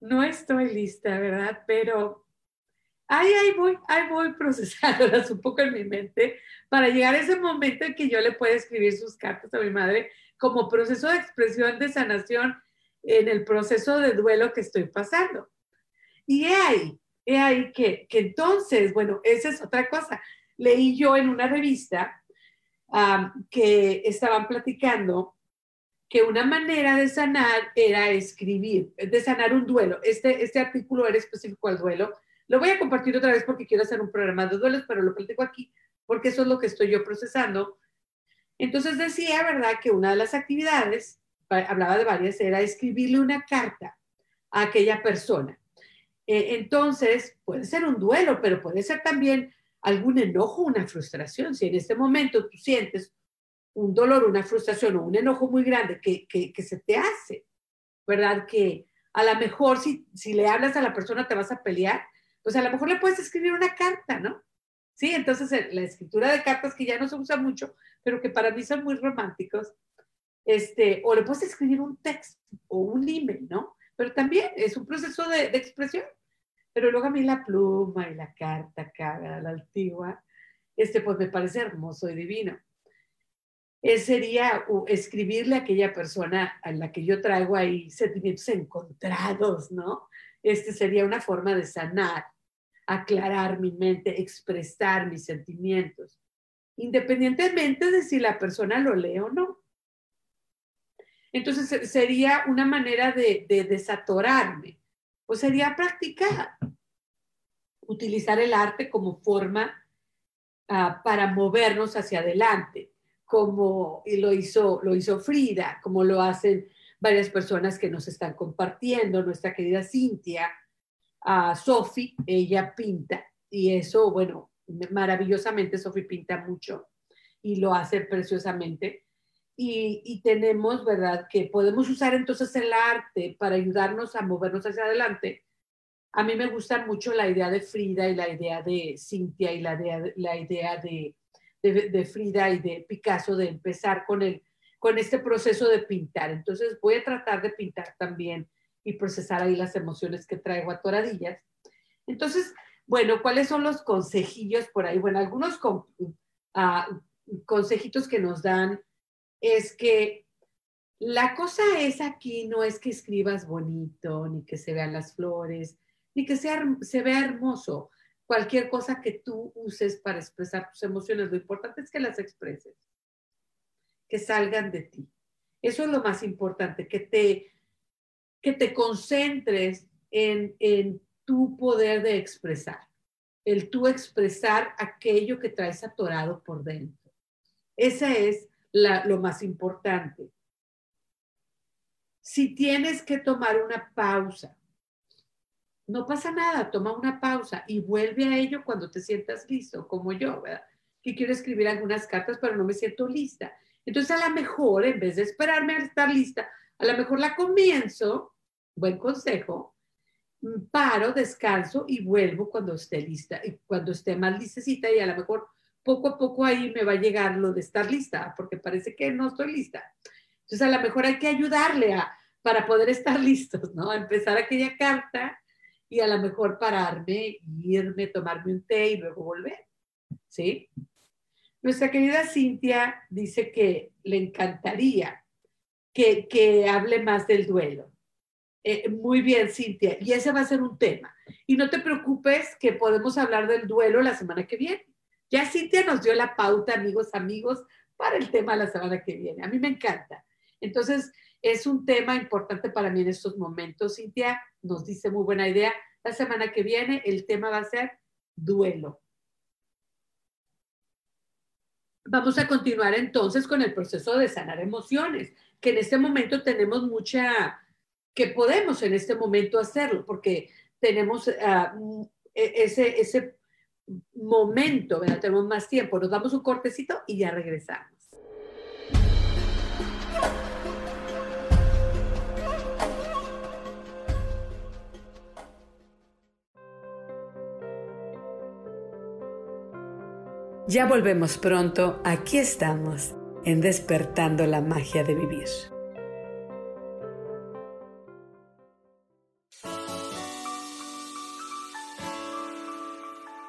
no estoy lista, ¿verdad? Pero ahí, ahí voy, ahí voy procesándolas un poco en mi mente para llegar a ese momento en que yo le pueda escribir sus cartas a mi madre como proceso de expresión de sanación en el proceso de duelo que estoy pasando. Y he ahí, he ahí que, que entonces, bueno, esa es otra cosa. Leí yo en una revista que estaban platicando que una manera de sanar era escribir, de sanar un duelo. Este, este artículo era específico al duelo. Lo voy a compartir otra vez porque quiero hacer un programa de duelos, pero lo platico aquí porque eso es lo que estoy yo procesando. Entonces decía, ¿verdad?, que una de las actividades, hablaba de varias, era escribirle una carta a aquella persona. Eh, entonces, puede ser un duelo, pero puede ser también algún enojo, una frustración. Si en este momento tú sientes un dolor, una frustración o un enojo muy grande que, que, se te hace, ¿verdad? Que a lo mejor si, si le hablas a la persona te vas a pelear, pues a lo mejor le puedes escribir una carta, ¿no? Sí, entonces eh, la escritura de cartas que ya no se usa mucho, pero que para mí son muy románticos, este, o le puedes escribir un texto o un email, ¿no? Pero también es un proceso de expresión. Pero luego a mí la pluma y la carta, cara, la antigua, este, pues me parece hermoso y divino sería escribirle a aquella persona a la que yo traigo ahí sentimientos encontrados, ¿no? Este sería una forma de sanar, aclarar mi mente, expresar mis sentimientos, independientemente de si la persona lo lee o no. Entonces sería una manera de, desatorarme, o sería practicar, utilizar el arte como forma ah, para movernos hacia adelante como lo hizo, lo hizo Frida, como lo hacen varias personas que nos están compartiendo, nuestra querida Cintia, a Sofi, ella pinta, y eso, bueno, maravillosamente Sofi pinta mucho y lo hace preciosamente. Y, tenemos, ¿verdad?, que podemos usar entonces el arte para ayudarnos a movernos hacia adelante. A mí me gusta mucho la idea de Frida y la idea de Cintia y la, de, la idea de, de, Frida y de Picasso de empezar con, el, con este proceso de pintar. Entonces voy a tratar de pintar también y procesar ahí las emociones que traigo a toradillas. Entonces, bueno, ¿cuáles son los consejillos por ahí? Bueno, algunos ah, consejitos que nos dan es que la cosa es aquí, no es que escribas bonito, ni que se vean las flores, ni que sea, se vea hermoso cualquier cosa que tú uses para expresar tus emociones. Lo importante es que las expreses, que salgan de ti. Eso es lo más importante, que te, que te concentres en, en tu poder de expresar, el tú expresar aquello que traes atorado por dentro. Esa es la, lo más importante. Si tienes que tomar una pausa no pasa nada, toma una pausa y vuelve a ello cuando te sientas listo, como yo, ¿verdad? Que quiero escribir algunas cartas, pero no me siento lista. Entonces, a lo mejor, en vez de esperarme a estar lista, a lo mejor la comienzo, buen consejo, mm, paro, descanso y vuelvo cuando esté lista, cuando esté más listecita y a lo mejor poco a poco ahí me va a llegar lo de estar lista, porque parece que no estoy lista. Entonces, a lo mejor hay que ayudarle a, para poder estar listos, ¿no? empezar aquella carta y a lo mejor pararme, irme, tomarme un té y luego volver. ¿Sí? Nuestra querida Cintia dice que le encantaría que, que hable más del duelo. Eh, muy bien, Cintia, y ese va a ser un tema. Y no te preocupes que podemos hablar del duelo la semana que viene. Ya Cintia nos dio la pauta, amigos, amigos, para el tema la semana que viene. A mí me encanta. Entonces, es un tema importante para mí en estos momentos. Cintia nos dice muy buena idea. La semana que viene el tema va a ser duelo. Vamos a continuar entonces con el proceso de sanar emociones, que en este momento tenemos mucha, que podemos en este momento hacerlo, porque tenemos ah, e, ese, ese momento, tenemos más tiempo. Nos damos un cortecito y ya regresamos. Ya volvemos pronto, aquí estamos, en despertando la magia de vivir.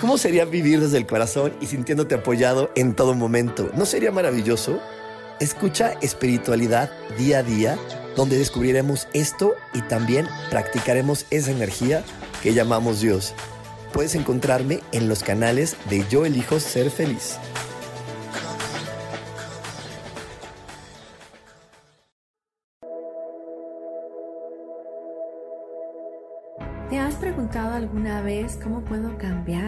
¿Cómo sería vivir desde el corazón y sintiéndote apoyado en todo momento? ¿No sería maravilloso? Escucha espiritualidad día a día donde descubriremos esto y también practicaremos esa energía que llamamos Dios. Puedes encontrarme en los canales de Yo elijo ser feliz. ¿Te has preguntado alguna vez cómo puedo cambiar?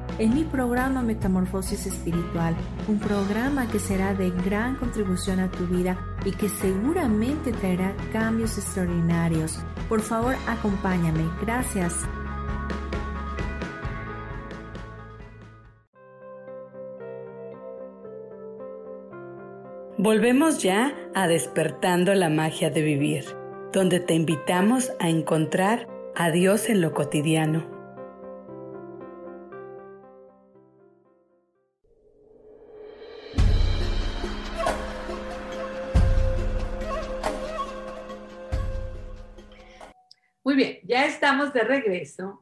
en mi programa Metamorfosis Espiritual, un programa que será de gran contribución a tu vida y que seguramente traerá cambios extraordinarios. Por favor, acompáñame. Gracias. Volvemos ya a despertando la magia de vivir, donde te invitamos a encontrar a Dios en lo cotidiano. Muy bien, ya estamos de regreso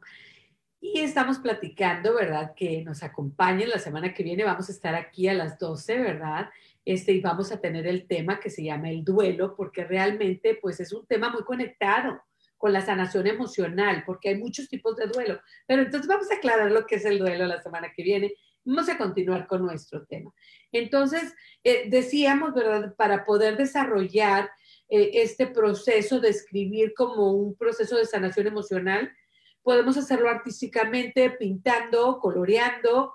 y estamos platicando, ¿verdad? Que nos acompañen la semana que viene. Vamos a estar aquí a las 12, ¿verdad? este, y vamos a tener el tema que se llama el duelo, porque realmente pues es un tema muy conectado con la sanación emocional, porque hay muchos tipos de duelo. Pero entonces vamos a aclarar lo que es el duelo la semana que viene. Vamos a continuar con nuestro tema. Entonces, eh, decíamos, ¿verdad? Para poder desarrollar eh, este proceso de escribir como un proceso de sanación emocional, podemos hacerlo artísticamente, pintando, coloreando,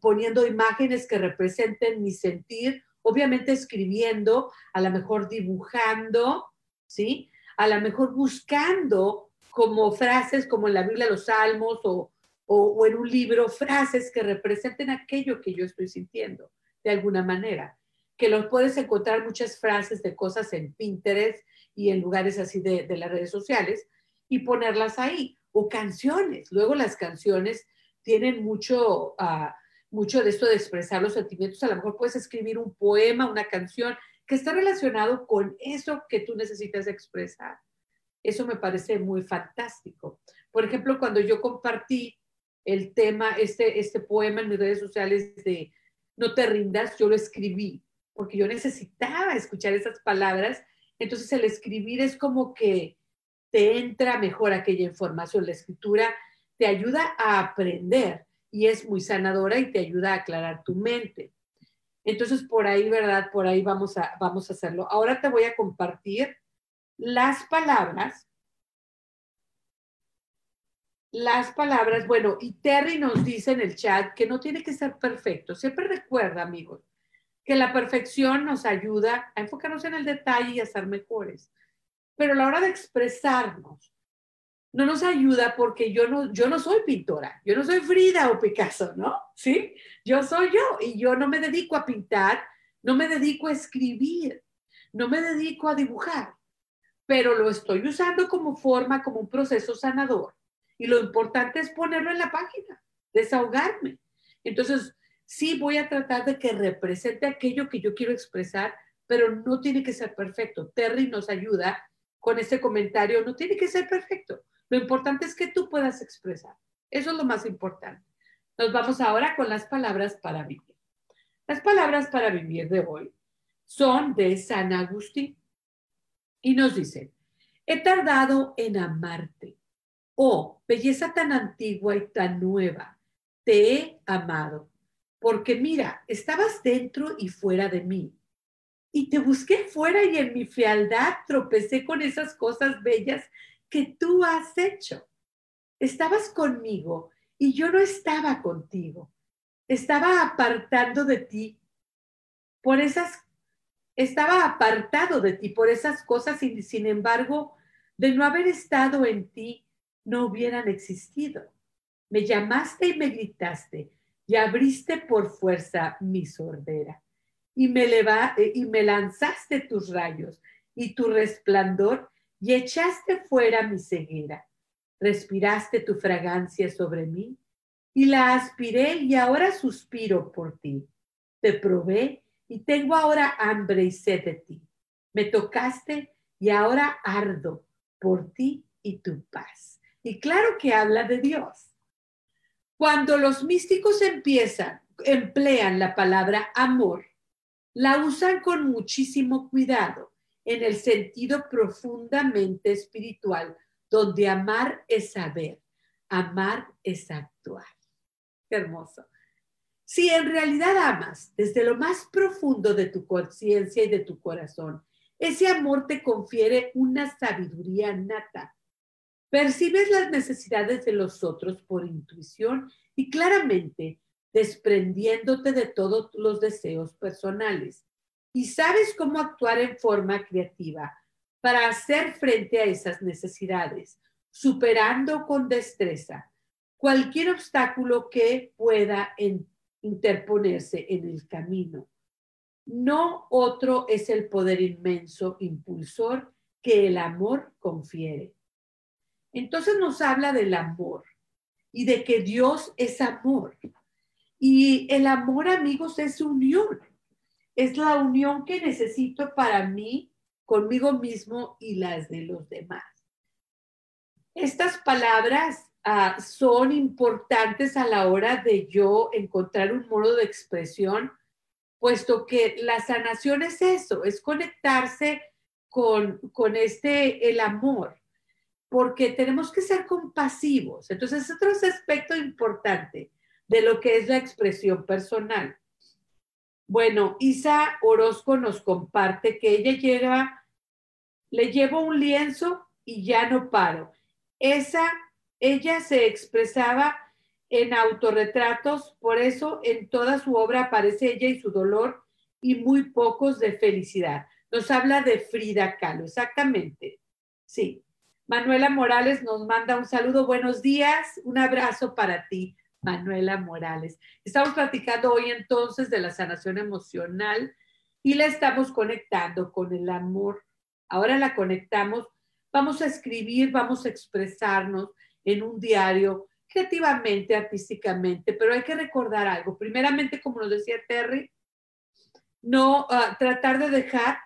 poniendo imágenes que representen mi sentir, obviamente escribiendo, a lo mejor dibujando, ¿sí? A lo mejor buscando como frases como en la Biblia, los Salmos o, o, en un libro, frases que representen aquello que yo estoy sintiendo de alguna manera. Que los puedes encontrar muchas frases de cosas en Pinterest y en lugares así de, de las redes sociales y ponerlas ahí. O canciones. Luego las canciones tienen mucho, ah, mucho de esto de expresar los sentimientos. A lo mejor puedes escribir un poema, una canción que está relacionado con eso que tú necesitas expresar. Eso me parece muy fantástico. Por ejemplo, cuando yo compartí el tema, este, este poema en mis redes sociales de No te rindas, yo lo escribí porque yo necesitaba escuchar esas palabras. Entonces el escribir es como que te entra mejor aquella información. La escritura te ayuda a aprender y es muy sanadora y te ayuda a aclarar tu mente. Entonces, por ahí, ¿verdad? Por ahí vamos a, vamos a hacerlo. Ahora te voy a compartir las palabras. Las palabras, bueno, y Terry nos dice en el chat que no tiene que ser perfecto. Siempre recuerda, amigos, que la perfección nos ayuda a enfocarnos en el detalle y a ser mejores. Pero a la hora de expresarnos, no nos ayuda porque yo no, yo no soy pintora, yo no soy Frida o Picasso, ¿no? ¿Sí? Yo soy yo y yo no me dedico a pintar, no me dedico a escribir. no me dedico a dibujar, pero lo estoy usando como forma, como un proceso sanador. Y lo importante es ponerlo en la página, desahogarme. Entonces, sí voy a tratar de que represente aquello que yo quiero expresar, pero no tiene que ser perfecto. Terry nos ayuda con este comentario, no tiene que ser perfecto. Lo importante es que tú puedas expresar. Eso es lo más importante. Nos vamos ahora con las palabras para vivir. Las palabras para vivir de hoy son de San Agustín y nos dice, he tardado en amarte. Oh, belleza tan antigua y tan nueva, te he amado, porque mira, estabas dentro y fuera de mí. Y te busqué fuera y en mi fealdad tropecé con esas cosas bellas que tú has hecho. Estabas conmigo y yo no estaba contigo. Estaba apartando de ti por esas, estaba apartado de ti por esas cosas y sin embargo, de no haber estado en ti, no hubieran existido. Me llamaste y me gritaste y abriste por fuerza mi sordera y me, eh, y me lanzaste tus rayos y tu resplandor y echaste fuera mi ceguera. Respiraste tu fragancia sobre mí y la aspiré y ahora suspiro por ti. Te probé y tengo ahora hambre y sed de ti. Me tocaste y ahora ardo por ti y tu paz. Y claro que habla de Dios. Cuando los místicos empiezan, emplean la palabra amor, la usan con muchísimo cuidado en el sentido profundamente espiritual, donde amar es saber, amar es actuar. Qué hermoso. Si en realidad amas desde lo más profundo de tu conciencia y de tu corazón, ese amor te confiere una sabiduría nata. Percibes las necesidades de los otros por intuición y claramente desprendiéndote de todos los deseos personales. Y sabes cómo actuar en forma creativa para hacer frente a esas necesidades, superando con destreza cualquier obstáculo que pueda interponerse en el camino. No otro es el poder inmenso impulsor que el amor confiere. Entonces nos habla del amor y de que Dios es amor. Y el amor, amigos, es unión. Es la unión que necesito para mí, conmigo mismo y las de los demás. Estas palabras ah, son importantes a la hora de yo encontrar un modo de expresión, puesto que la sanación es eso, es conectarse con, con este, el amor, porque tenemos que ser compasivos. Entonces, otro aspecto importante de lo que es la expresión personal. Bueno, Isa Orozco nos comparte que ella lleva, le llevo un lienzo y ya no paro. Esa, ella se expresaba en autorretratos, por eso en toda su obra aparece ella y su dolor y muy pocos de felicidad. Nos habla de Frida Kahlo, exactamente. Sí. Manuela Morales nos manda un saludo, buenos días, un abrazo para ti. Manuela Morales. Estamos platicando hoy entonces de la sanación emocional y la estamos conectando con el amor. Ahora la conectamos, vamos a escribir, vamos a expresarnos en un diario creativamente, artísticamente, pero hay que recordar algo. Primeramente, como nos decía Terry, no ah, tratar de dejar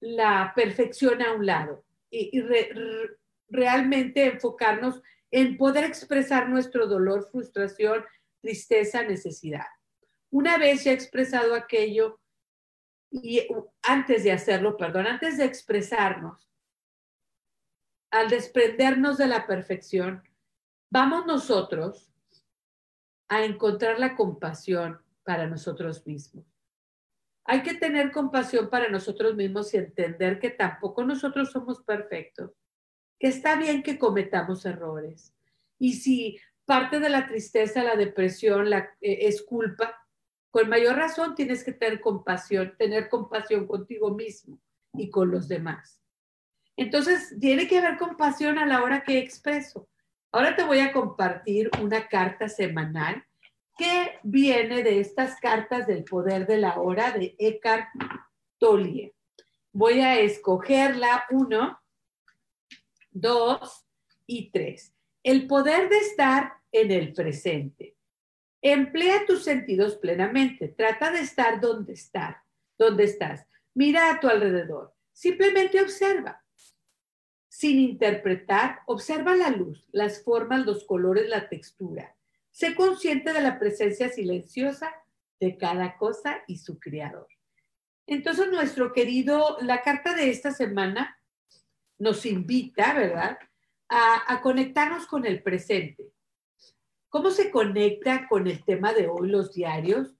la perfección a un lado y, realmente enfocarnos en poder expresar nuestro dolor, frustración, tristeza, necesidad. Una vez ya expresado aquello, y antes de hacerlo, perdón, antes de expresarnos, al desprendernos de la perfección, vamos nosotros a encontrar la compasión para nosotros mismos. Hay que tener compasión para nosotros mismos y entender que tampoco nosotros somos perfectos que está bien que cometamos errores. Y si parte de la tristeza, la depresión la, eh, es culpa, con mayor razón tienes que tener compasión, tener compasión contigo mismo y con los demás. Entonces, tiene que haber compasión a la hora que expreso. Ahora te voy a compartir una carta semanal que viene de estas cartas del poder de la hora de Eckhart Tolie. Voy a escogerla uno, dos y tres. El poder de estar en el presente. Emplea tus sentidos plenamente. Trata de estar donde estás. Donde estás. Mira a tu alrededor. Simplemente observa. Sin interpretar, observa la luz, las formas, los colores, la textura. Sé consciente de la presencia silenciosa de cada cosa y su creador. Entonces, nuestro querido, la carta de esta semana nos invita, ¿verdad?, a, conectarnos con el presente. ¿Cómo se conecta con el tema de hoy los diarios?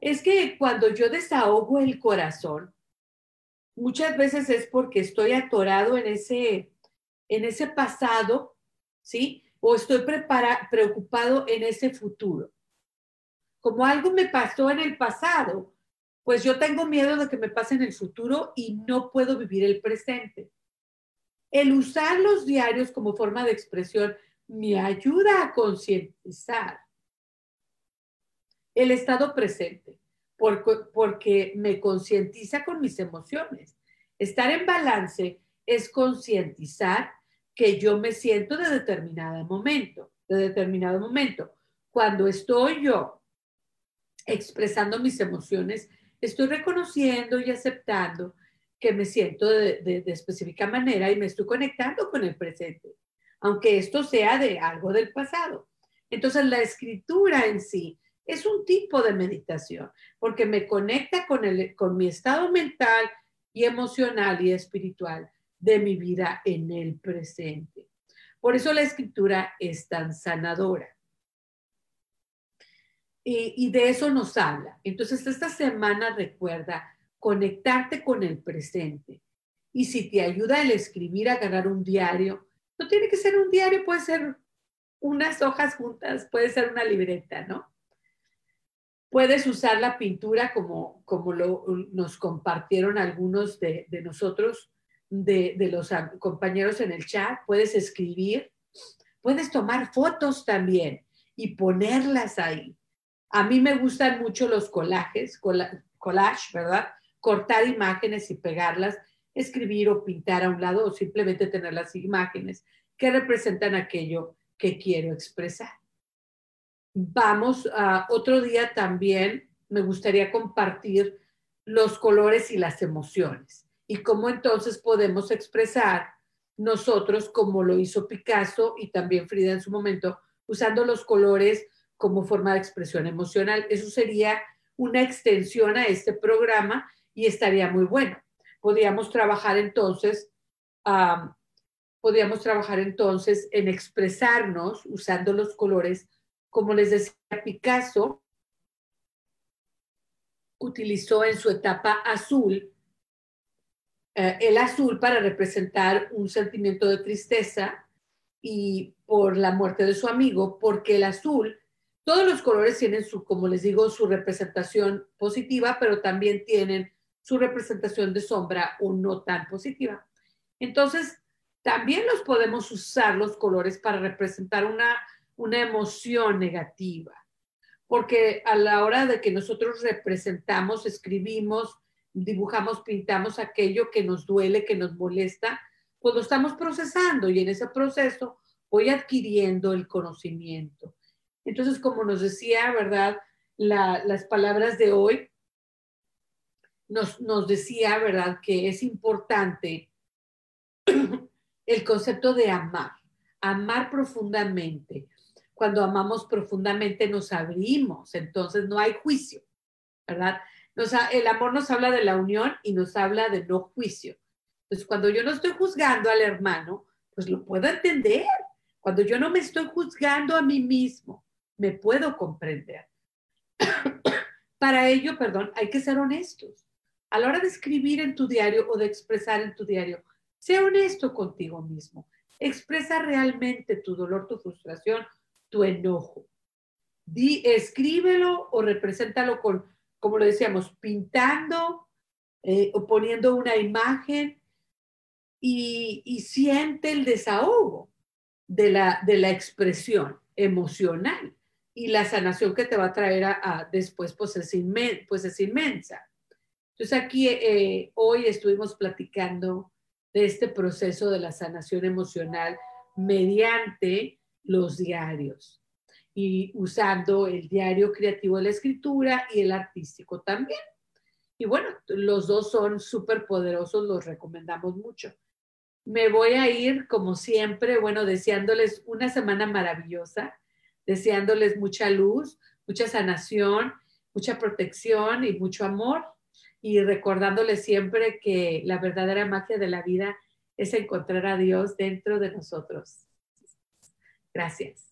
Es que cuando yo desahogo el corazón, muchas veces es porque estoy atorado en ese, en ese pasado, ¿sí? O estoy preocupado en ese futuro. Como algo me pasó en el pasado, pues yo tengo miedo de que me pase en el futuro y no puedo vivir el presente. El usar los diarios como forma de expresión me ayuda a concientizar el estado presente, porque, me concientiza con mis emociones. Estar en balance es concientizar que yo me siento de determinado momento, de determinado momento. Cuando estoy yo expresando mis emociones, estoy reconociendo y aceptando que me siento de, específica manera y me estoy conectando con el presente, aunque esto sea de algo del pasado. Entonces, la escritura en sí es un tipo de meditación, porque me conecta con, el, con mi estado mental y emocional y espiritual de mi vida en el presente. Por eso la escritura es tan sanadora. Y, de eso nos habla. Entonces, esta semana recuerda conectarte con el presente. Y si te ayuda el escribir, agarrar un diario, no tiene que ser un diario, puede ser unas hojas juntas, puede ser una libreta, ¿no? Puedes usar la pintura como, como lo, nos compartieron algunos de, nosotros, de, los compañeros en el chat. Puedes escribir, puedes tomar fotos también y ponerlas ahí. A mí me gustan mucho los collages, collage, ¿verdad? Cortar imágenes y pegarlas, escribir o pintar a un lado o simplemente tener las imágenes que representan aquello que quiero expresar. Vamos a otro día también, me gustaría compartir los colores y las emociones y cómo entonces podemos expresar nosotros, como lo hizo Picasso y también Frida en su momento, usando los colores como forma de expresión emocional. Eso sería una extensión a este programa y estaría muy bueno. Podríamos trabajar entonces, podríamos trabajar entonces en expresarnos usando los colores, como les decía Picasso, utilizó en su etapa azul eh, el azul para representar un sentimiento de tristeza y por la muerte de su amigo, porque el azul todos los colores tienen su, como les digo, su representación positiva, pero también tienen su representación de sombra o no tan positiva. Entonces, también los podemos usar los colores para representar una, una emoción negativa, porque a la hora de que nosotros representamos, escribimos, dibujamos, pintamos aquello que nos duele, que nos molesta, pues lo estamos procesando y en ese proceso voy adquiriendo el conocimiento. Entonces, como nos decía, ¿verdad? las palabras de hoy nos, nos decía, ¿verdad? Que es importante el concepto de amar, amar profundamente. Cuando amamos profundamente nos abrimos, entonces no hay juicio, ¿verdad? El amor nos habla de la unión y nos habla de no juicio. Entonces, cuando yo no estoy juzgando al hermano, pues lo puedo entender. Cuando yo no me estoy juzgando a mí mismo, me puedo comprender. Para ello, perdón, hay que ser honestos. A la hora de escribir en tu diario o de expresar en tu diario, sea honesto contigo mismo. Expresa realmente tu dolor, tu frustración, tu enojo. Di, escríbelo o represéntalo con, como lo decíamos, pintando eh, o poniendo una imagen y, siente el desahogo de la, de la expresión emocional y la sanación que te va a traer a, después pues es, pues es inmensa. Entonces aquí eh, hoy estuvimos platicando de este proceso de la sanación emocional mediante los diarios y usando el diario creativo de la escritura y el artístico también. Y bueno, los dos son súper poderosos, los recomendamos mucho. Me voy a ir, como siempre, bueno, deseándoles una semana maravillosa, deseándoles mucha luz, mucha sanación, mucha protección y mucho amor. Y recordándoles siempre que la verdadera magia de la vida es encontrar a Dios dentro de nosotros. Gracias.